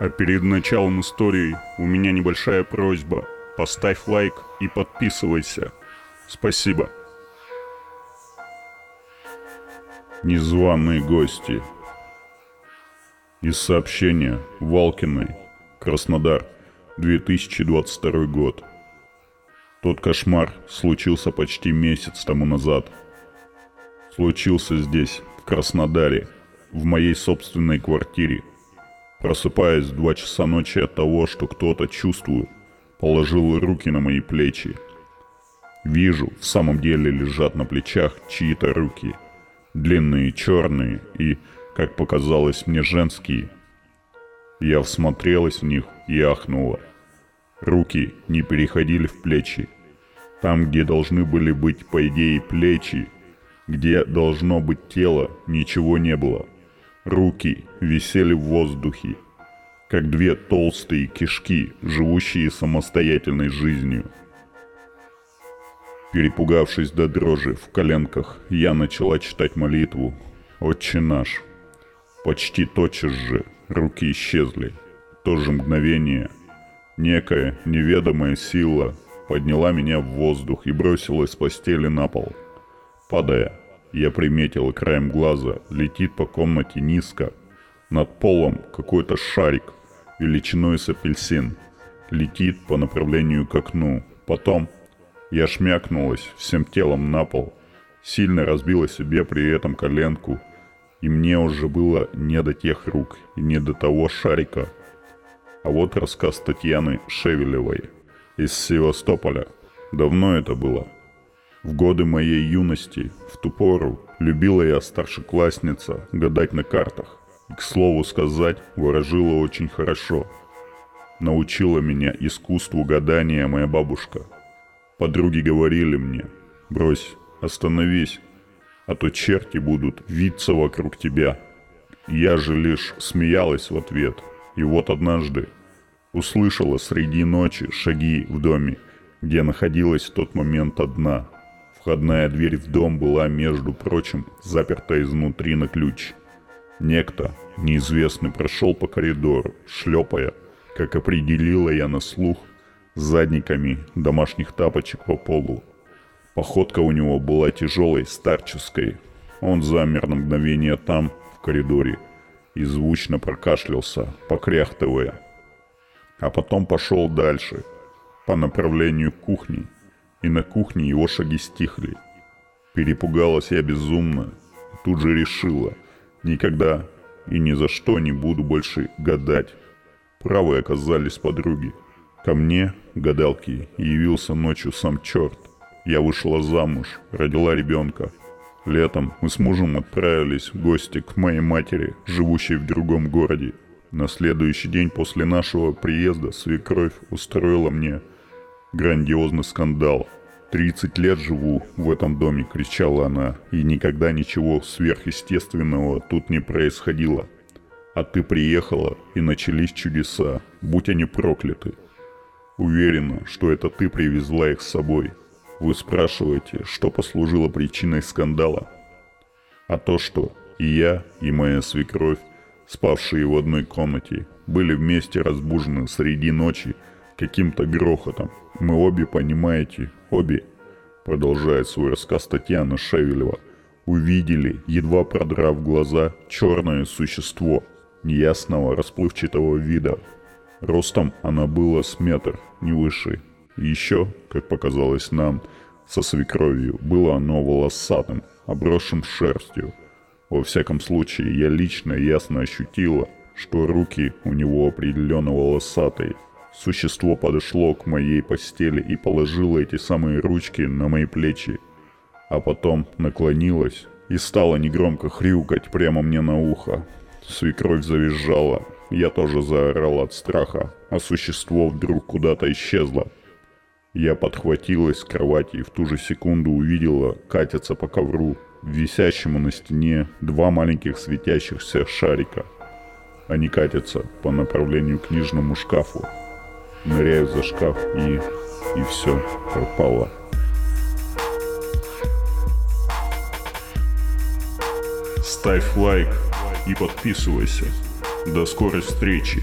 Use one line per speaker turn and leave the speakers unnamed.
А перед началом истории у меня небольшая просьба. Поставь лайк и подписывайся. Спасибо. Незваные гости. Из сообщения Валкиной, Краснодар, 2022 год. Тот кошмар случился почти месяц тому назад. Случился здесь, в Краснодаре, в моей собственной квартире. Просыпаясь в два часа ночи от того, что кто-то, чувствую, положил руки на мои плечи. Вижу, в самом деле лежат на плечах чьи-то руки. Длинные, черные и, как показалось мне, женские. Я всмотрелась в них и ахнула. Руки не переходили в плечи. Там, где должны были быть, по идее, плечи, где должно быть тело, ничего не было. Руки висели в воздухе, как две толстые кишки, живущие самостоятельной жизнью. Перепугавшись до дрожи в коленках, я начала читать молитву «Отче наш». Почти тотчас же руки исчезли. В то же мгновение некая неведомая сила подняла меня в воздух и бросила с постели на пол. Падая, я приметил краем глаза, летит по комнате низко. Над полом какой-то шарик, величиной с апельсин, летит по направлению к окну. Потом я шмякнулась всем телом на пол, сильно разбила себе при этом коленку, и мне уже было не до тех рук и не до того шарика. А вот рассказ Татьяны Шевелевой из Севастополя. Давно это было. В годы моей юности, в ту пору, любила я старшеклассница гадать на картах. И, к слову сказать, ворожила очень хорошо. Научила меня искусству гадания моя бабушка. Подруги говорили мне, брось, остановись, а то черти будут виться вокруг тебя. Я же лишь смеялась в ответ. И вот однажды услышала среди ночи шаги в доме, где находилась в тот момент одна. Входная дверь в дом была, между прочим, заперта изнутри на ключ. Некто, неизвестный, прошел по коридору, шлепая, как определила я на слух, задниками домашних тапочек по полу. Походка у него была тяжелой, старческой. Он замер на мгновение там, в коридоре, и звучно прокашлялся, покряхтывая. А потом пошел дальше, по направлению к кухне, и на кухне его шаги стихли. Перепугалась я безумно, тут же решила, никогда и ни за что не буду больше гадать. Правы оказались подруги. Ко мне, гадалки, явился ночью сам черт. Я вышла замуж, родила ребенка. Летом мы с мужем отправились в гости к моей матери, живущей в другом городе. На следующий день после нашего приезда свекровь устроила мне грандиозный скандал. «Тридцать лет живу в этом доме», — кричала она, — «и никогда ничего сверхъестественного тут не происходило. А ты приехала, и начались чудеса, будь они прокляты. Уверена, что это ты привезла их с собой. Вы спрашиваете, что послужило причиной скандала? А то, что и я, и моя свекровь, спавшие в одной комнате, были вместе разбужены среди ночи каким-то грохотом. Мы обе, понимаете, обе, продолжает свой рассказ Татьяна Шевелева, увидели, едва продрав глаза, черное существо неясного расплывчатого вида. Ростом она была с метр, не выше, еще, как показалось нам, со свекровью, было оно волосатым, обросшим шерстью. Во всяком случае, я лично ясно ощутила, что руки у него определенно волосатые. Существо подошло к моей постели и положило эти самые ручки на мои плечи, а потом наклонилось и стало негромко хрюкать прямо мне на ухо. Свекровь завизжала, я тоже заорал от страха, а существо вдруг куда-то исчезло. Я подхватилась с кровати и в ту же секунду увидела катиться по ковру, висящему на стене, два маленьких светящихся шарика. Они катятся по направлению к книжному шкафу. Ныряю за шкаф и... и все, пропало. Ставь лайк и подписывайся. До скорой встречи.